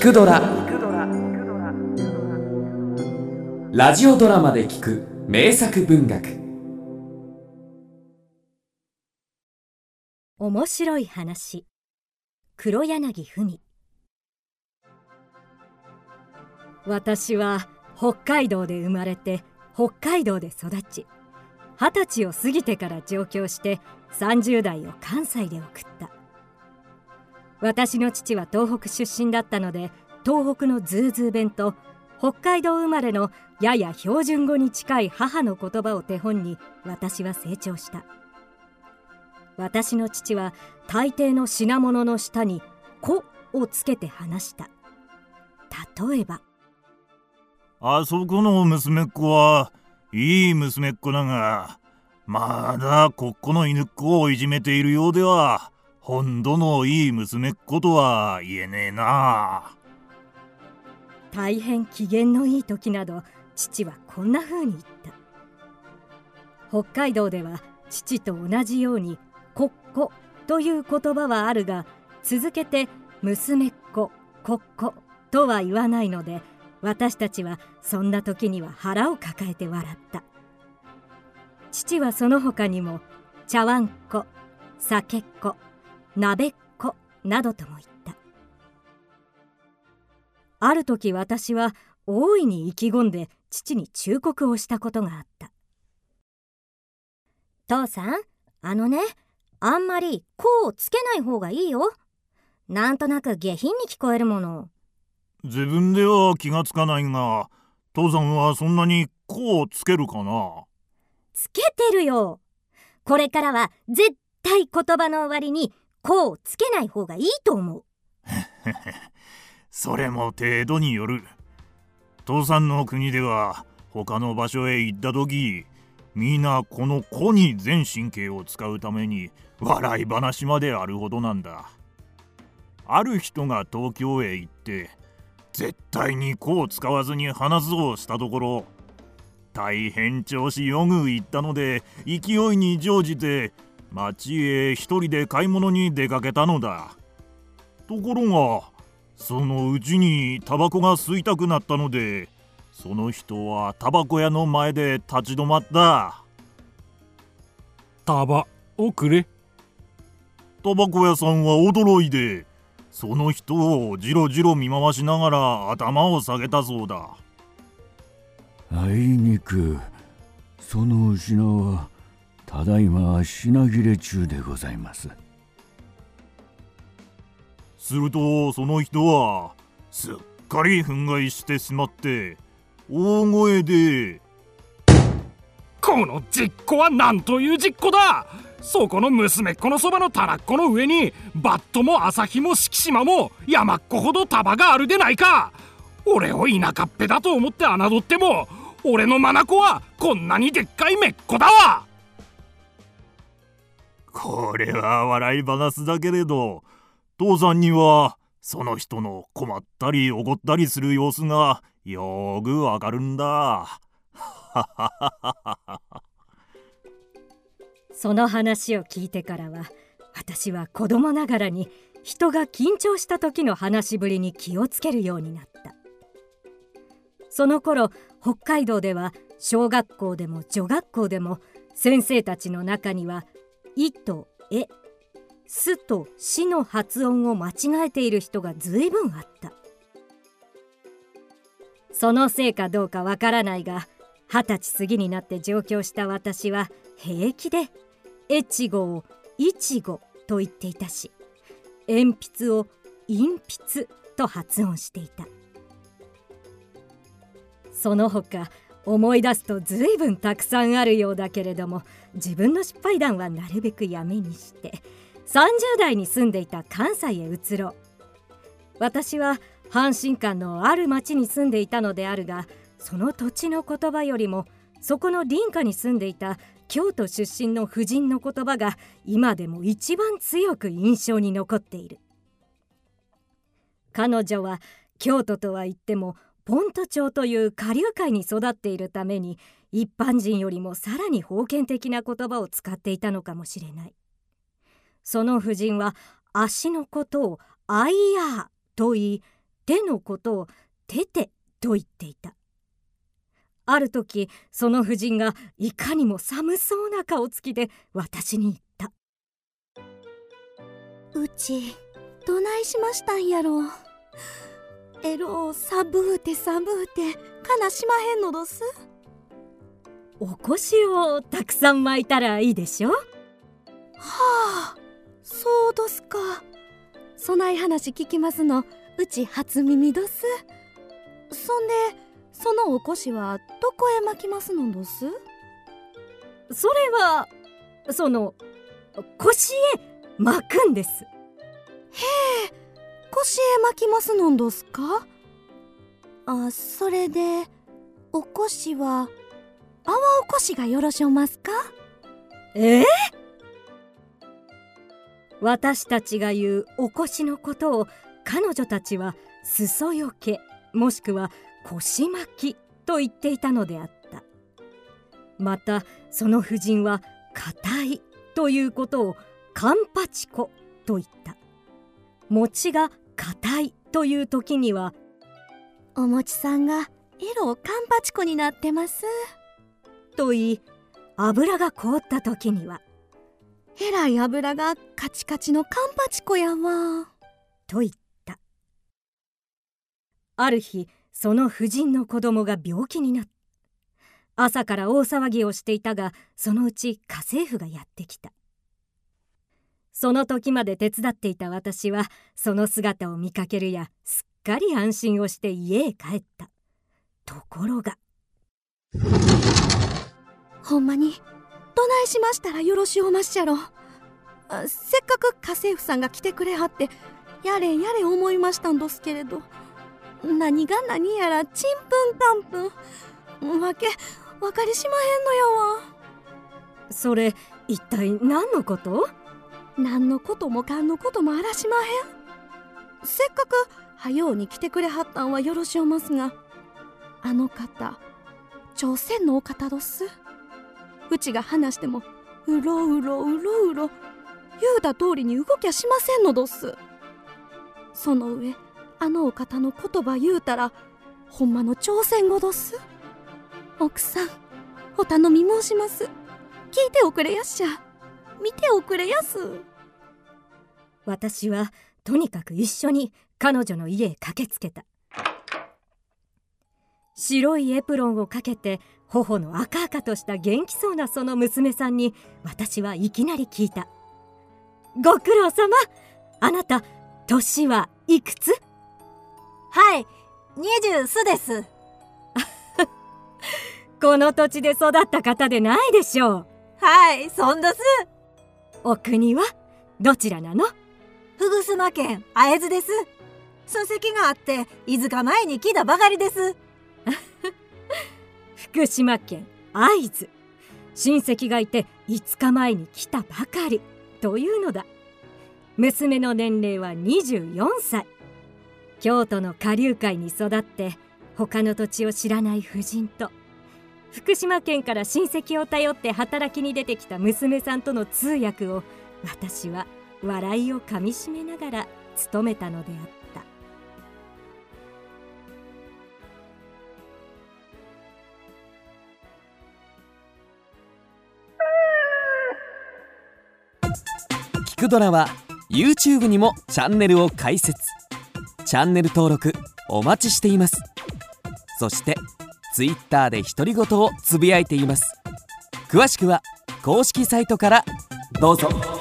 聞くドラ」ラジオドラマで聞く名作文学。面白い話。黒柳文。私は北海道で生まれて北海道で育ち二十歳を過ぎてから上京して30代を関西で送った。私の父は東北出身だったので東北のズーズー弁と北海道生まれのやや標準語に近い母の言葉を手本に私は成長した。私の父は大抵の品物の下に「子」をつけて話した。例えばあそこの娘っ子はいい娘っ子だがまだここの犬っ子をいじめているようでは本土のいい娘っ子とは言えねえな。大変機嫌のいい時など父はこんな風に言った。北海道では父と同じように「こっこ」という言葉はあるが続けて「娘っ子」「こっこ」とは言わないので私たちはそんな時には腹を抱えて笑った。父はその他にも「茶碗っ子」「酒っ子」「鍋っ子」などとも言った。ある時私は大いに意気込んで父に忠告をしたことがあった。父さんあのねあんまり「こ」をつけない方がいいよ。なんとなく下品に聞こえるもの自分では気がつかないが父さんはそんなに「こ」をつけるかな。つけてるよ。これからは絶対言葉の終わりに「こ」をつけない方がいいと思う。それも程度による。父さんの国では他の場所へ行った時みんなこの「子」に全神経を使うために笑い話まであるほどなんだ。ある人が東京へ行って絶対に「子」を使わずに話すをしたところ大変調子よく行ったので勢いに乗じて町へ一人で買い物に出かけたのだ。ところがそのうちにタバコが吸いたくなったのでその人はタバコ屋の前で立ち止まった。タバをくれ。タバコ屋さんは驚いてその人をじろじろ見回しながら頭を下げたそうだ。あいにくその品はただいま品切れ中でございます。するとその人はすっかり憤慨してしまって大声で「この実行は何という実行だそこの娘っ子のそばのたらっこの上にバットも朝日も敷島も山っ子ほど束があるでないか俺を田舎っぺだと思って侮っても俺の眼はこんなにでっかいめっこだわこれは笑い話だけれど父さんにはその人の困ったり怒ったりする様子がよーくわかるんだ。その話を聞いてからは私は子供ながらに人が緊張した時の話しぶりに気をつけるようになったその頃北海道では小学校でも女学校でも先生たちの中には「い」と「え」「す」と「し」の発音を間違えている人がずいぶんあった。そのせいかどうかわからないが二十歳過ぎになって上京した私は平気で「越後」を「いちご」と言っていたし鉛筆を「鉛筆」と発音していた。その他思い出すと随分たくさんあるようだけれども自分の失敗談はなるべくやめにして30代に住んでいた関西へ移ろう。私は阪神間のある町に住んでいたのであるがその土地の言葉よりもそこの林家に住んでいた京都出身の婦人の言葉が今でも一番強く印象に残っている。彼女は京都とは言ってもポント町という下流界に育っているために一般人よりもさらに封建的な言葉を使っていたのかもしれない。その婦人は足のことを「アイヤー」と言い手のことをテテと言っていた。ある時その婦人がいかにも寒そうな顔つきで私に言った。うちどないしましたんやろ。ロサブーテサブーテかなしまへんのどす？おこしをたくさん巻いたらいいでしょ？はあそうどすか。そない話聞きますのうち初耳どす？そんでそのおこしはどこへ巻きますのどす？それはその腰へ巻くんです。へえ腰へ巻きますのんどすか？あそれでおこしは泡おこしがよろしおますか？え？え私たちが言うおこしのことを彼女たちは裾よけもしくは腰巻きと言っていたのであった。またその婦人は硬いということをカンパチコと言った。餅が硬いという時にはお餅さんが色カンパチコになってます。と言い油が凍った時にはえらい油がカチカチのカンパチコやわ。と言った。ある日その婦人の子供が病気になった。朝から大騒ぎをしていたがそのうち家政婦がやってきたその時まで手伝っていた私はその姿を見かけるやすっかり安心をして家へ帰った。ところが。ほんまにどないしましたらよろしおまっしゃろ。せっかく家政婦さんが来てくれはってやれやれ思いましたんどすけれど。何が何やらちんぷんかんぷん。わけ分かりしまへんのやわ。それ一体何のこと？何のこともかんのこともあらしまへん。せっかくはように来てくれはったんはよろしおますがあの方朝鮮のお方どす？うちが話してもうろうろうろうろ言うた通りに動きゃしませんのどす。その上あのお方の言葉言うたらほんまの朝鮮語どす？奥さんお頼み申します。聞いておくれやっしゃ。見ておくれやす。私はとにかく一緒に彼女の家へ駆けつけた。白いエプロンをかけて頬の赤々とした元気そうなその娘さんに私はいきなり聞いた「ご苦労様。あなた年はいくつ?」はい20すです。この土地で育った方でないでしょう。はいそんどすお国はどちらなの？福島県会津です。親戚があって飯塚前に来たばかりです。福島県会津。親戚がいて5日前に来たばかり。というのだ。娘の年齢は24歳。京都の下流会に育って他の土地を知らない婦人と福島県から親戚を頼って働きに出てきた娘さんとの通訳を私は笑いをかみしめながら務めたのであった。聞くドラは YouTube にもチャンネルを開設。チャンネル登録お待ちしています。そしてツイッターで独り言をつぶやいています。詳しくは公式サイトからどうぞ。